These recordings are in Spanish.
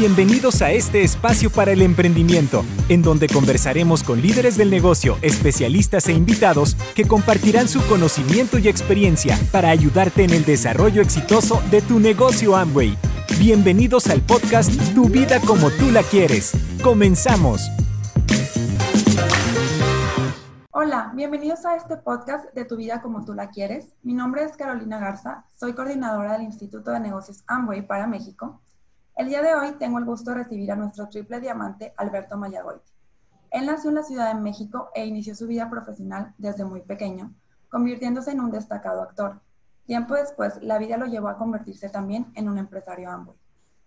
Bienvenidos a este espacio para el emprendimiento, en donde conversaremos con líderes del negocio, especialistas e invitados que compartirán su conocimiento y experiencia para ayudarte en el desarrollo exitoso de tu negocio Amway. Bienvenidos al podcast Tu vida como tú la quieres. Comenzamos. Hola, bienvenidos a este podcast de Tu vida como tú la quieres. Mi nombre es Carolina Garza, soy coordinadora del Instituto de Negocios Amway para México el día de hoy tengo el gusto de recibir a nuestro triple diamante Alberto Mayagoiti. Él nació en la Ciudad de México e inició su vida profesional desde muy pequeño, convirtiéndose en un destacado actor. Tiempo después, la vida lo llevó a convertirse también en un empresario Amway.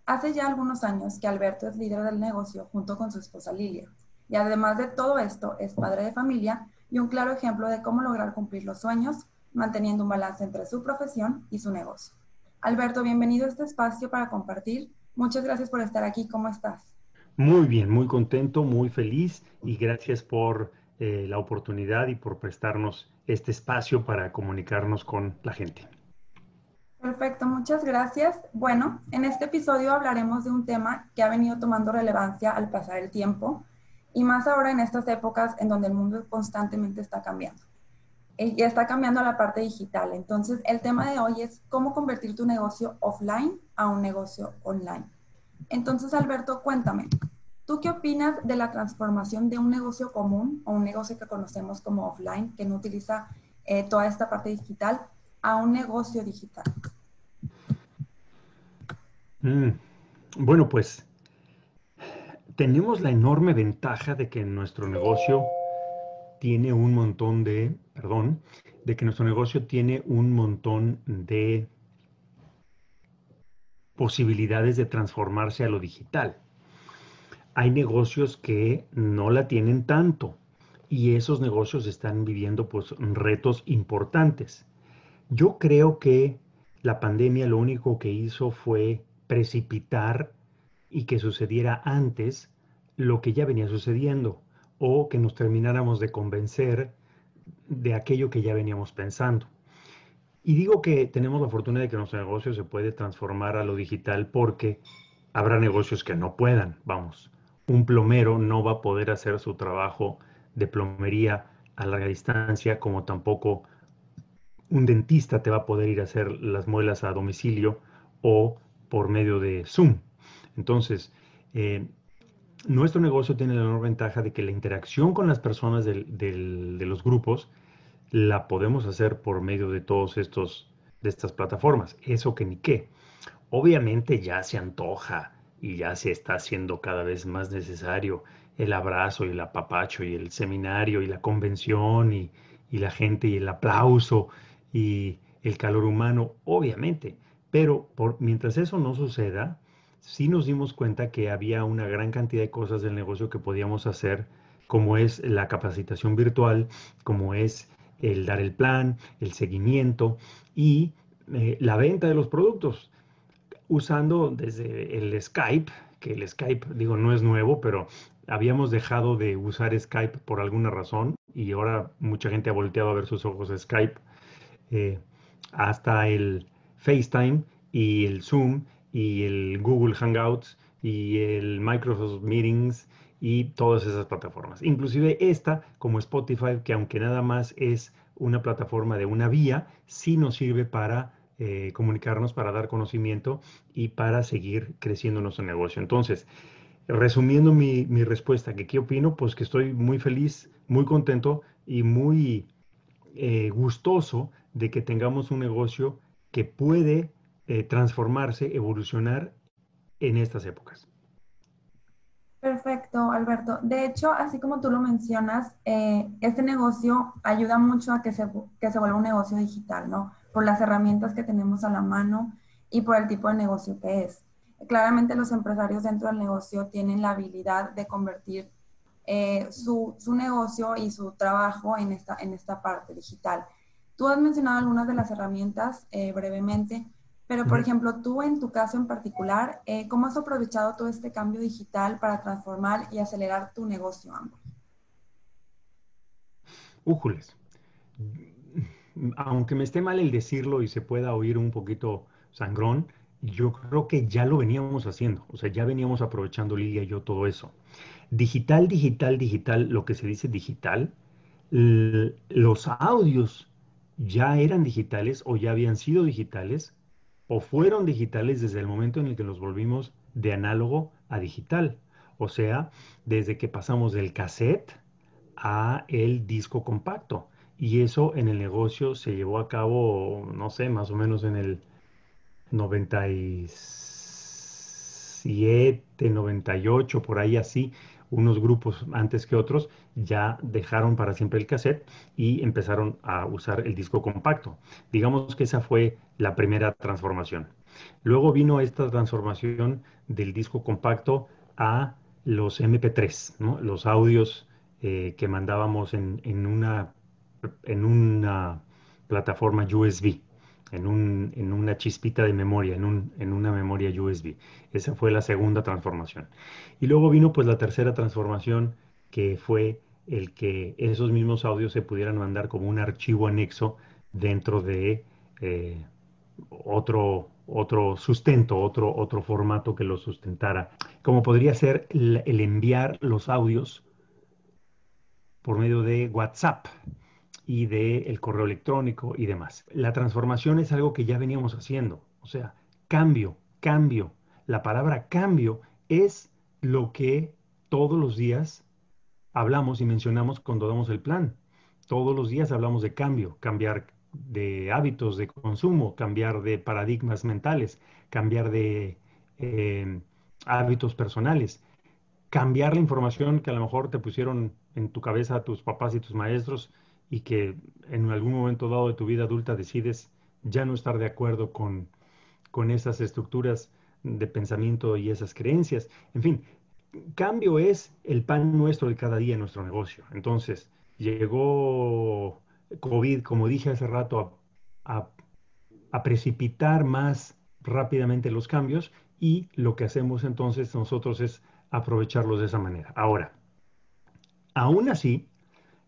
Hace ya algunos años que Alberto es líder del negocio junto con su esposa Lilia. Y además de todo esto, es padre de familia y un claro ejemplo de cómo lograr cumplir los sueños, manteniendo un balance entre su profesión y su negocio. Alberto, bienvenido a este espacio para compartir Muchas gracias por estar aquí. ¿Cómo estás? Muy bien, muy contento, muy feliz y gracias por eh, la oportunidad y por prestarnos este espacio para comunicarnos con la gente. Perfecto, muchas gracias. Bueno, en este episodio hablaremos de un tema que ha venido tomando relevancia al pasar el tiempo y más ahora en estas épocas en donde el mundo constantemente está cambiando. Y está cambiando la parte digital. Entonces, el tema de hoy es cómo convertir tu negocio offline a un negocio online. Entonces, Alberto, cuéntame, ¿tú qué opinas de la transformación de un negocio común o un negocio que conocemos como offline, que no utiliza eh, toda esta parte digital, a un negocio digital? Mm, bueno, pues tenemos la enorme ventaja de que nuestro negocio tiene un montón de, perdón, de que nuestro negocio tiene un montón de posibilidades de transformarse a lo digital. Hay negocios que no la tienen tanto y esos negocios están viviendo pues retos importantes. Yo creo que la pandemia lo único que hizo fue precipitar y que sucediera antes lo que ya venía sucediendo o que nos termináramos de convencer de aquello que ya veníamos pensando. Y digo que tenemos la fortuna de que nuestro negocio se puede transformar a lo digital porque habrá negocios que no puedan. Vamos, un plomero no va a poder hacer su trabajo de plomería a larga distancia, como tampoco un dentista te va a poder ir a hacer las muelas a domicilio o por medio de Zoom. Entonces, eh, nuestro negocio tiene la enorme ventaja de que la interacción con las personas de los grupos la podemos hacer por medio de todos estos, de estas plataformas. Eso que ni qué. Obviamente ya se antoja y ya se está haciendo cada vez más necesario el abrazo y el apapacho y el seminario y la convención y, la gente y el aplauso y el calor humano, obviamente. Pero por, mientras eso no suceda, sí nos dimos cuenta que había una gran cantidad de cosas del negocio que podíamos hacer, como es la capacitación virtual, como es el dar el plan, el seguimiento y eh, la venta de los productos, usando desde el Skype, que el Skype, digo, no es nuevo, pero habíamos dejado de usar Skype por alguna razón y ahora mucha gente ha volteado a ver sus ojos Skype, eh, hasta el FaceTime y el Zoom y el Google Hangouts y el Microsoft Meetings y todas esas plataformas. Inclusive esta, como Spotify, que aunque nada más es una plataforma de una vía, sí nos sirve para eh, comunicarnos, para dar conocimiento y para seguir creciendo nuestro negocio. Entonces, resumiendo mi, respuesta, que qué opino, pues que estoy muy feliz, muy contento y muy eh, gustoso de que tengamos un negocio que puede eh, transformarse, evolucionar en estas épocas. Perfecto, Alberto. De hecho, así como tú lo mencionas, eh, este negocio ayuda mucho a que se, que se vuelva un negocio digital, ¿no? Por las herramientas que tenemos a la mano y por el tipo de negocio que es. Claramente los empresarios dentro del negocio tienen la habilidad de convertir eh, su, su, negocio y su trabajo en esta, en esta parte digital. Tú has mencionado algunas de las herramientas brevemente, pero, por ejemplo, tú en tu caso en particular, eh, ¿cómo has aprovechado todo este cambio digital para transformar y acelerar tu negocio, ambos? Újules. Aunque me esté mal el decirlo y se pueda oír un poquito sangrón, yo creo que ya lo veníamos haciendo, o sea, ya veníamos aprovechando Lidia y yo todo eso. Digital, digital, digital, lo que se dice digital, los audios ya eran digitales o ya habían sido digitales o fueron digitales desde el momento en el que los volvimos de análogo a digital. O sea, desde que pasamos del cassette a el disco compacto. Y eso en el negocio se llevó a cabo, no sé, más o menos en el 97, 98, por ahí así, unos grupos antes que otros ya dejaron para siempre el cassette y empezaron a usar el disco compacto. Digamos que esa fue la primera transformación. Luego vino esta transformación del disco compacto a los MP3, los audios eh, que mandábamos en, una, en una plataforma USB en, una chispita de memoria, en, una memoria USB. Esa fue la segunda transformación. Y luego vino pues la tercera transformación, que fue el que esos mismos audios se pudieran mandar como un archivo anexo dentro de eh, otro, otro sustento, otro, otro formato que lo sustentara, como podría ser el enviar los audios por medio de WhatsApp y del el correo electrónico y demás. La transformación es algo que ya veníamos haciendo, o sea, cambio, cambio. La palabra cambio es lo que todos los días hablamos y mencionamos cuando damos el plan. Todos los días hablamos de cambio, cambiar de hábitos de consumo, cambiar de paradigmas mentales, cambiar de eh, hábitos personales, cambiar la información que a lo mejor te pusieron en tu cabeza tus papás y tus maestros y que en algún momento dado de tu vida adulta decides ya no estar de acuerdo con, con esas estructuras de pensamiento y esas creencias. En fin, cambio es el pan nuestro de cada día en nuestro negocio. Entonces, llegó COVID, como dije hace rato, a, a, precipitar más rápidamente los cambios y lo que hacemos entonces nosotros es aprovecharlos de esa manera. Ahora, aún así,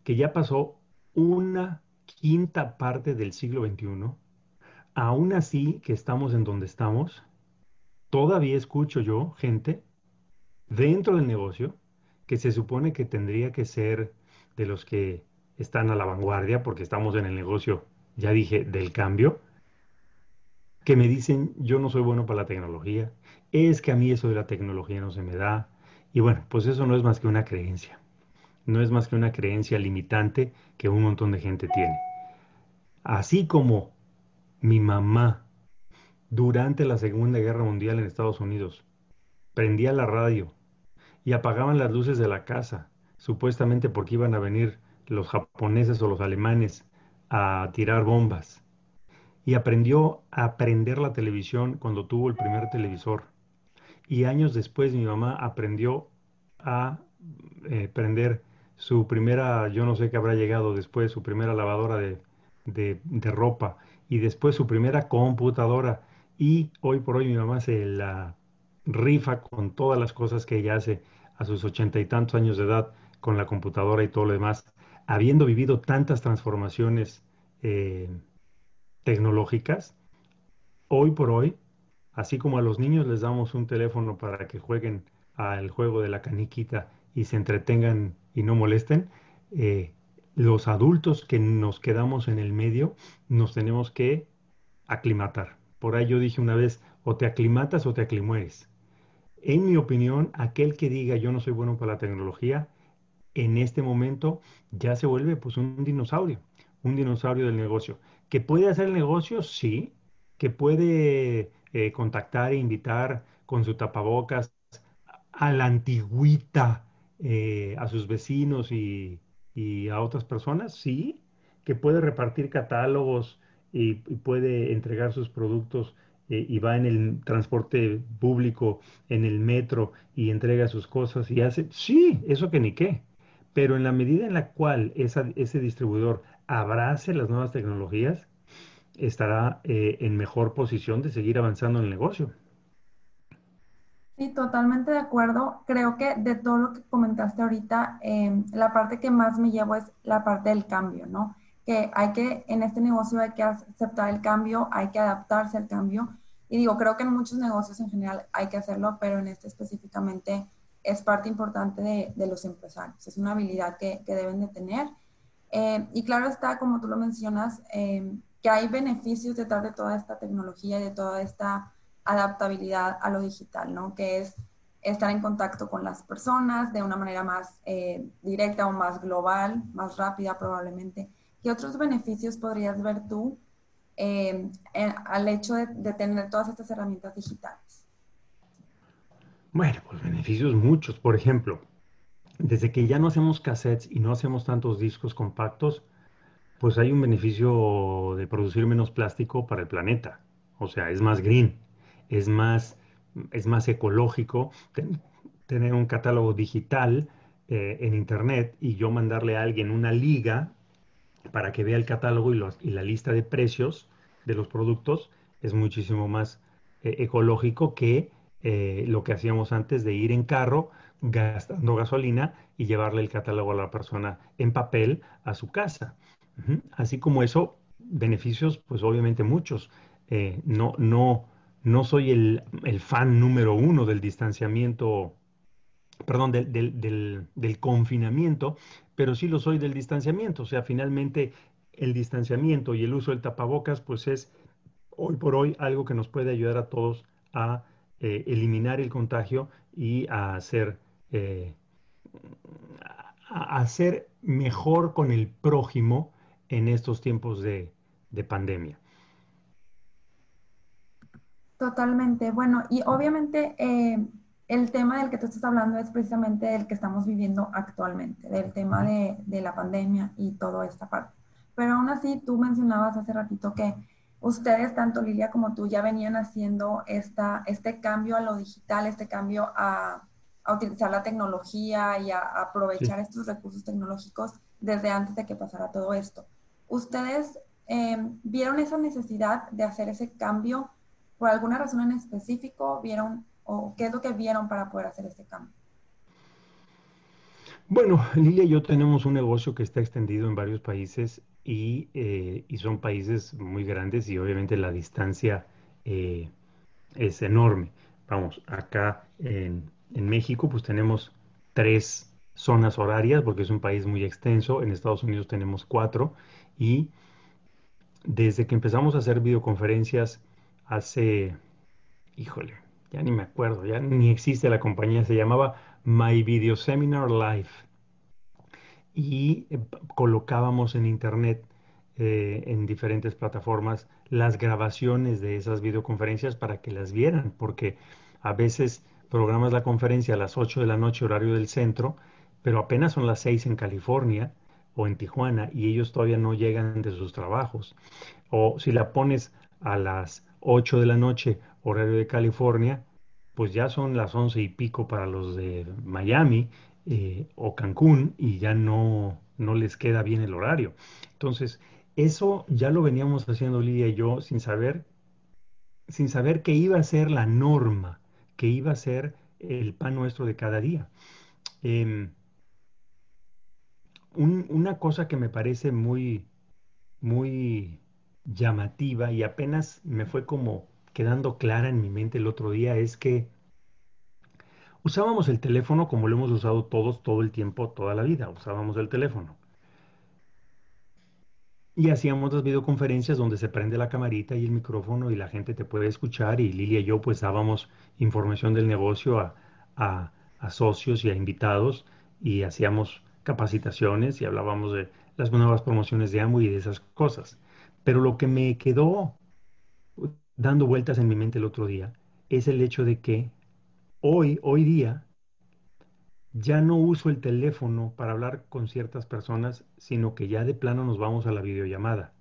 que ya pasó una quinta parte del siglo XXI, aún así que estamos en donde estamos, todavía escucho yo gente dentro del negocio que se supone que tendría que ser de los que están a la vanguardia, porque estamos en el negocio, ya dije, del cambio, que me dicen, yo no soy bueno para la tecnología, es que a mí eso de la tecnología no se me da, y bueno, pues eso no es más que una creencia no es más que una creencia limitante que un montón de gente tiene. Así como mi mamá durante la Segunda Guerra Mundial en Estados Unidos prendía la radio y apagaban las luces de la casa, supuestamente porque iban a venir los japoneses o los alemanes a tirar bombas. Y aprendió a prender la televisión cuando tuvo el primer televisor. Y años después mi mamá aprendió a eh, prender su primera, yo no sé qué habrá llegado después, su primera lavadora de, de, ropa y después su primera computadora. Y hoy por hoy mi mamá se la rifa con todas las cosas que ella hace a sus ochenta y tantos años de edad con la computadora y todo lo demás, habiendo vivido tantas transformaciones eh, tecnológicas, hoy por hoy, así como a los niños les damos un teléfono para que jueguen al juego de la caniquita y se entretengan y no molesten, eh, los adultos que nos quedamos en el medio nos tenemos que aclimatar. Por ahí yo dije una vez, o te aclimatas o te aclimueres. En mi opinión, aquel que diga yo no soy bueno para la tecnología, en este momento ya se vuelve pues un dinosaurio, un dinosaurio del negocio. ¿Que puede hacer negocio? Sí. ¿Que puede eh, contactar e invitar con su tapabocas a la antigüita eh, a sus vecinos y, a otras personas, sí, que puede repartir catálogos y, puede entregar sus productos eh, y va en el transporte público, en el metro y entrega sus cosas y hace, sí, eso que ni qué. Pero en la medida en la cual ese distribuidor abrace las nuevas tecnologías, estará eh, en mejor posición de seguir avanzando en el negocio. Sí, totalmente de acuerdo. Creo que de todo lo que comentaste ahorita, em, la parte que más me llevo es la parte del cambio, ¿no? Que hay que, en este negocio hay que aceptar el cambio, hay que adaptarse al cambio. Y digo, creo que en muchos negocios en general hay que hacerlo, pero en este específicamente es parte importante de, de los empresarios. Es una habilidad que, que deben de tener. Eh, y claro está, como tú lo mencionas, eh, que hay beneficios detrás de toda esta tecnología y de toda esta adaptabilidad a lo digital, ¿no? Que es estar en contacto con las personas de una manera más eh, directa o más global, más rápida probablemente. ¿Qué otros beneficios podrías ver tú eh, al hecho de, de, tener todas estas herramientas digitales? Bueno, pues beneficios muchos. Por ejemplo, desde que ya no hacemos cassettes y no hacemos tantos discos compactos, pues hay un beneficio de producir menos plástico para el planeta. O sea, es más green, es más es más ecológico tener un catálogo digital eh, en Internet y yo mandarle a alguien una liga para que vea el catálogo y, la lista de precios de los productos es muchísimo más eh, ecológico que eh, lo que hacíamos antes de ir en carro gastando gasolina y llevarle el catálogo a la persona en papel a su casa. Así como eso, beneficios, pues obviamente muchos. no, no, no soy el, fan número uno del distanciamiento, perdón, del, confinamiento, pero sí lo soy del distanciamiento. O sea, finalmente el distanciamiento y el uso del tapabocas, pues es hoy por hoy algo que nos puede ayudar a todos a eh, eliminar el contagio y a hacer, eh, a hacer mejor con el prójimo en estos tiempos de pandemia. Totalmente. Bueno, y obviamente eh, el tema del que tú estás hablando es precisamente el que estamos viviendo actualmente, del tema de, de, la pandemia y toda esta parte. Pero aún así, tú mencionabas hace ratito que ustedes, tanto Lilia como tú, ya venían haciendo esta, este cambio a lo digital, este cambio a, a utilizar la tecnología y a, aprovechar estos recursos tecnológicos desde antes de que pasara todo esto. ¿Ustedes eh, vieron esa necesidad de hacer ese cambio? Por alguna razón en específico vieron o qué es lo que vieron para poder hacer este cambio? Bueno, Lilia y yo tenemos un negocio que está extendido en varios países y, eh, y son países muy grandes y obviamente la distancia eh, es enorme. Vamos, acá en, en México pues tenemos tres zonas horarias porque es un país muy extenso. En Estados Unidos tenemos cuatro y desde que empezamos a hacer videoconferencias hace, híjole, ya ni me acuerdo, ya ni existe la compañía, se llamaba My Video Seminar Live. Y eh, colocábamos en internet, eh, en diferentes plataformas, las grabaciones de esas videoconferencias para que las vieran, porque a veces programas la conferencia a las 8 de la noche, horario del centro, pero apenas son las 6 en California o en Tijuana y ellos todavía no llegan de sus trabajos. O si la pones a las 8 de la noche, horario de California, pues ya son las 11 y pico para los de Miami eh, o Cancún y ya no, no les queda bien el horario. Entonces, eso ya lo veníamos haciendo Lidia y yo sin saber, sin saber que iba a ser la norma, que iba a ser el pan nuestro de cada día. Em, una cosa que me parece muy, muy llamativa y apenas me fue como quedando clara en mi mente el otro día es que usábamos el teléfono como lo hemos usado todos todo el tiempo, toda la vida, usábamos el teléfono. Y hacíamos las videoconferencias donde se prende la camarita y el micrófono y la gente te puede escuchar y Lilia y yo pues dábamos información del negocio a, a, a socios y a invitados y hacíamos capacitaciones y hablábamos de las nuevas promociones de AMO y de esas cosas. Pero lo que me quedó dando vueltas en mi mente el otro día es el hecho de que hoy, hoy día, ya no uso el teléfono para hablar con ciertas personas, sino que ya de plano nos vamos a la videollamada.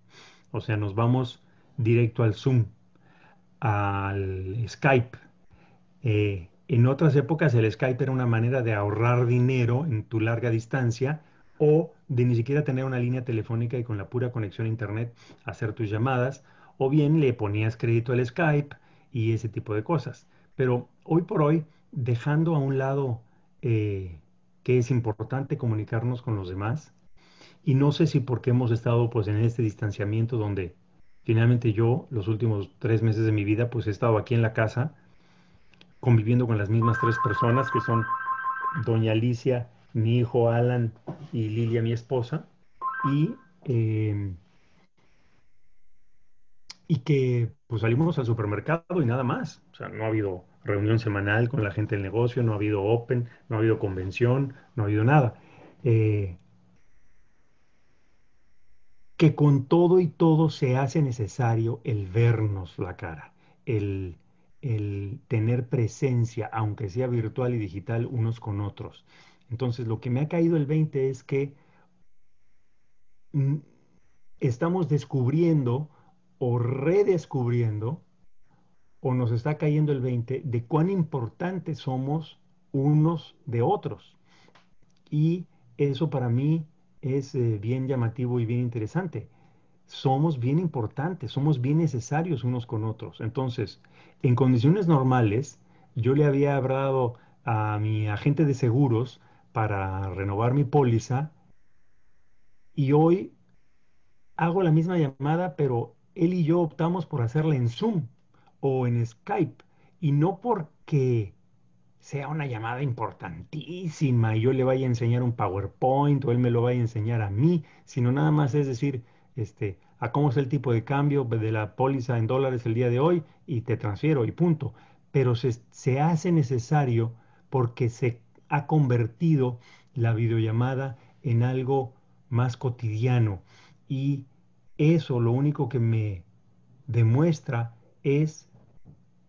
O sea, nos vamos directo al Zoom, al Skype. Eh, en otras épocas el Skype era una manera de ahorrar dinero en tu larga distancia o de ni siquiera tener una línea telefónica y con la pura conexión a internet hacer tus llamadas, o bien le ponías crédito al Skype y ese tipo de cosas. Pero hoy por hoy, dejando a un lado eh, que es importante comunicarnos con los demás, y no sé si porque hemos estado pues en este distanciamiento donde Finalmente yo los últimos tres meses de mi vida pues he estado aquí en la casa conviviendo con las mismas tres personas que son doña Alicia, mi hijo Alan y Lilia, mi esposa, y, em, y que pues salimos al supermercado y nada más. O sea, no ha habido reunión semanal con la gente del negocio, no ha habido open, no ha habido convención, no ha habido nada. Eh, que con todo y todo se hace necesario el vernos la cara, el, el tener presencia, aunque sea virtual y digital, unos con otros. Entonces, lo que me ha caído el 20 es que mm, estamos descubriendo o redescubriendo, o nos está cayendo el 20, de cuán importantes somos unos de otros. Y eso para mí es eh, bien llamativo y bien interesante. Somos bien importantes, somos bien necesarios unos con otros. Entonces, en condiciones normales, yo le había hablado a mi agente de seguros para renovar mi póliza y hoy hago la misma llamada, pero él y yo optamos por hacerla en Zoom o en Skype y no porque sea una llamada importantísima y yo le vaya a enseñar un PowerPoint o él me lo vaya a enseñar a mí, sino nada más es decir, este, a cómo es el tipo de cambio de la póliza en dólares el día de hoy y te transfiero y punto. Pero se, se hace necesario porque se ha convertido la videollamada en algo más cotidiano y eso lo único que me demuestra es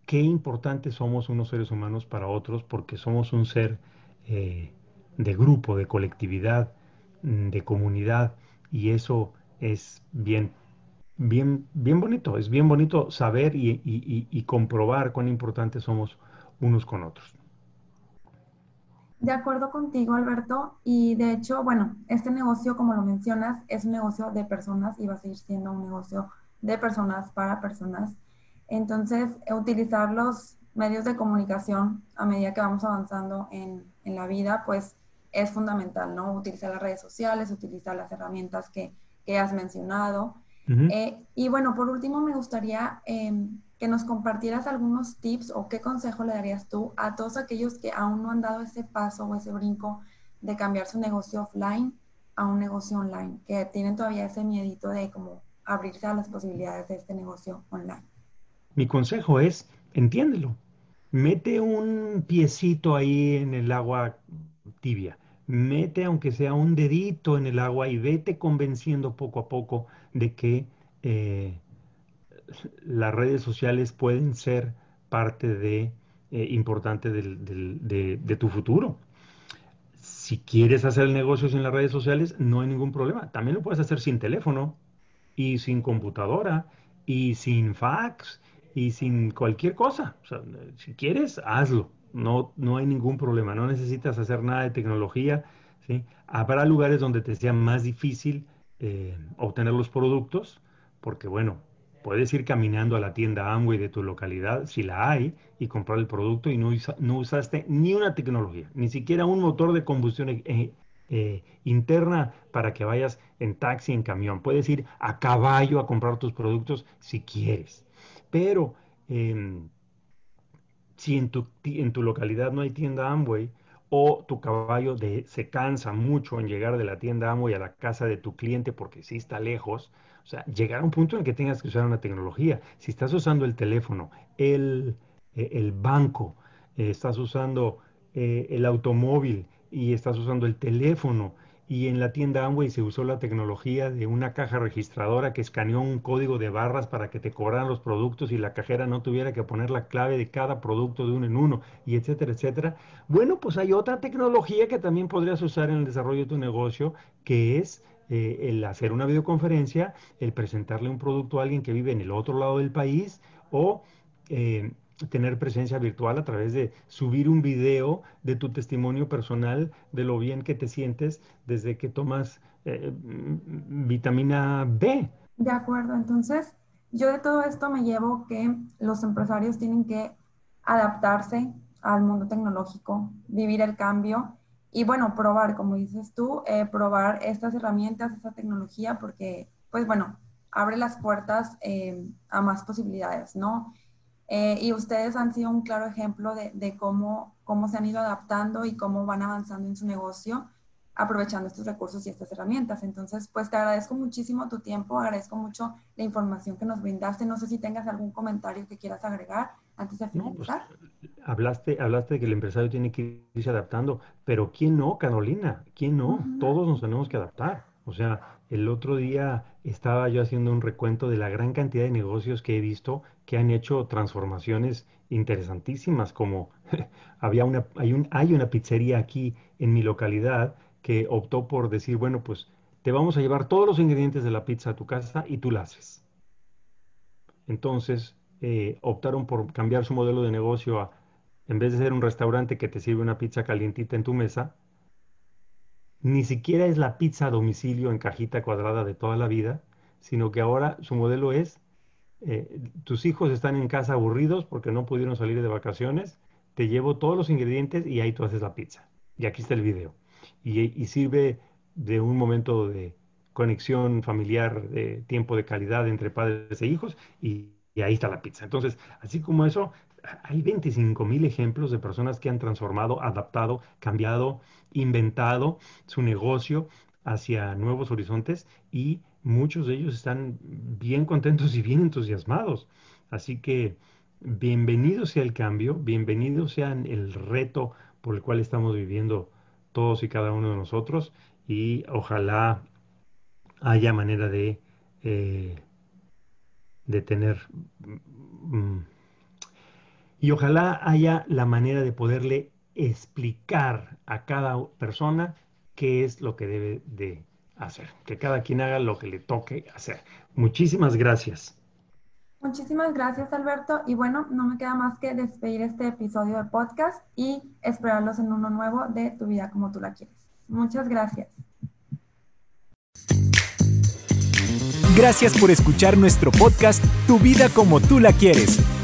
qué importantes somos unos seres humanos para otros porque somos un ser eh, de grupo, de colectividad, mm, de comunidad y eso es bien, bien, bien bonito, es bien bonito saber y, comprobar cuán importantes somos unos con otros. De acuerdo contigo, Alberto. Y de hecho, bueno, este negocio, como lo mencionas, es un negocio de personas y va a seguir siendo un negocio de personas para personas. Entonces, utilizar los medios de comunicación a medida que vamos avanzando en, la vida, pues es fundamental, ¿no? Utilizar las redes sociales, utilizar las herramientas que, has mencionado. Eh, y bueno, por último, me gustaría em, que nos compartieras algunos tips o qué consejo le darías tú a todos aquellos que aún no han dado ese paso o ese brinco de cambiar su negocio offline a un negocio online, que tienen todavía ese miedito de como abrirse a las posibilidades de este negocio online. Mi consejo es, entiéndelo, mete un piecito ahí en el agua tibia, mete aunque sea un dedito en el agua y vete convenciendo poco a poco de que eh, las redes sociales pueden ser parte eh, importante de, de, tu futuro. Si quieres hacer negocios en las redes sociales, no hay ningún problema. También lo puedes hacer sin teléfono y sin computadora y sin fax y sin cualquier cosa. si quieres, hazlo. No, no hay ningún problema. No necesitas hacer nada de tecnología. ¿sí? Habrá lugares donde te sea más difícil eh, obtener los productos, porque bueno, puedes ir caminando a la tienda Amway de tu localidad, si la hay, y comprar el producto y no, usaste ni una tecnología, ni siquiera un motor de combustión eh, eh, interna para que vayas en taxi, en camión. Puedes ir a caballo a comprar tus productos si quieres. Pero em, si en tu, en tu localidad no hay tienda Amway o tu caballo de, se cansa mucho en llegar de la tienda Amway a la casa de tu cliente porque sí está lejos, o sea, llegar a un punto en que tengas que usar una tecnología. Si estás usando el teléfono, el, e, el banco, eh, estás usando eh, el automóvil y estás usando el teléfono, y en la tienda Amway se usó la tecnología de una caja registradora que escaneó un código de barras para que te cobraran los productos y la cajera no tuviera que poner la clave de cada producto de uno en uno, y etcétera, etcétera. Bueno, pues hay otra tecnología que también podrías usar en el desarrollo de tu negocio, que es eh, el hacer una videoconferencia, el presentarle un producto a alguien que vive en el otro lado del país o... Eh, tener presencia virtual a través de subir un video de tu testimonio personal de lo bien que te sientes desde que tomas eh, mm, vitamina B. De acuerdo, entonces yo de todo esto me llevo que los empresarios tienen que adaptarse al mundo tecnológico, vivir el cambio y bueno, probar, como dices tú, eh, probar estas herramientas, esta tecnología, porque pues bueno, abre las puertas eh, a más posibilidades, ¿no? Eh, y ustedes han sido un claro ejemplo de, de, cómo, cómo se han ido adaptando y cómo van avanzando en su negocio aprovechando estos recursos y estas herramientas. Entonces, pues te agradezco muchísimo tu tiempo, agradezco mucho la información que nos brindaste. No sé si tengas algún comentario que quieras agregar antes de pues, finalizar. hablaste, hablaste de que el empresario tiene que irse adaptando, pero ¿quién no, Carolina? ¿Quién no? Todos nos tenemos que adaptar. O sea, el otro día estaba yo haciendo un recuento de la gran cantidad de negocios que he visto que han hecho transformaciones interesantísimas, como había una, hay, un, hay una pizzería aquí en mi localidad que optó por decir, bueno, pues te vamos a llevar todos los ingredientes de la pizza a tu casa y tú la haces. Entonces, eh, optaron por cambiar su modelo de negocio a, en vez de ser un restaurante que te sirve una pizza calientita en tu mesa, ni siquiera es la pizza a domicilio en cajita cuadrada de toda la vida, sino que ahora su modelo es, eh, tus hijos están en casa aburridos porque no pudieron salir de vacaciones, te llevo todos los ingredientes y ahí tú haces la pizza. Y aquí está el video y, sirve de un momento de conexión familiar, de tiempo de calidad entre padres e hijos y, ahí está la pizza. Entonces, así como eso, hay 25 mil ejemplos de personas que han transformado, adaptado, cambiado, inventado su negocio hacia nuevos horizontes y muchos de ellos están bien contentos y bien entusiasmados. Así que bienvenido sea el cambio, bienvenido sea el reto por el cual estamos viviendo todos y cada uno de nosotros y ojalá haya manera de, eh, de tener mm, y ojalá haya la manera de poderle explicar a cada persona qué es lo que debe de hacer, que cada quien haga lo que le toque hacer. Muchísimas gracias. Muchísimas gracias, Alberto. Y bueno, no me queda más que despedir este episodio de podcast y esperarlos en uno nuevo de Tu vida como tú la quieres. Muchas gracias. Gracias por escuchar nuestro podcast Tu vida como tú la quieres.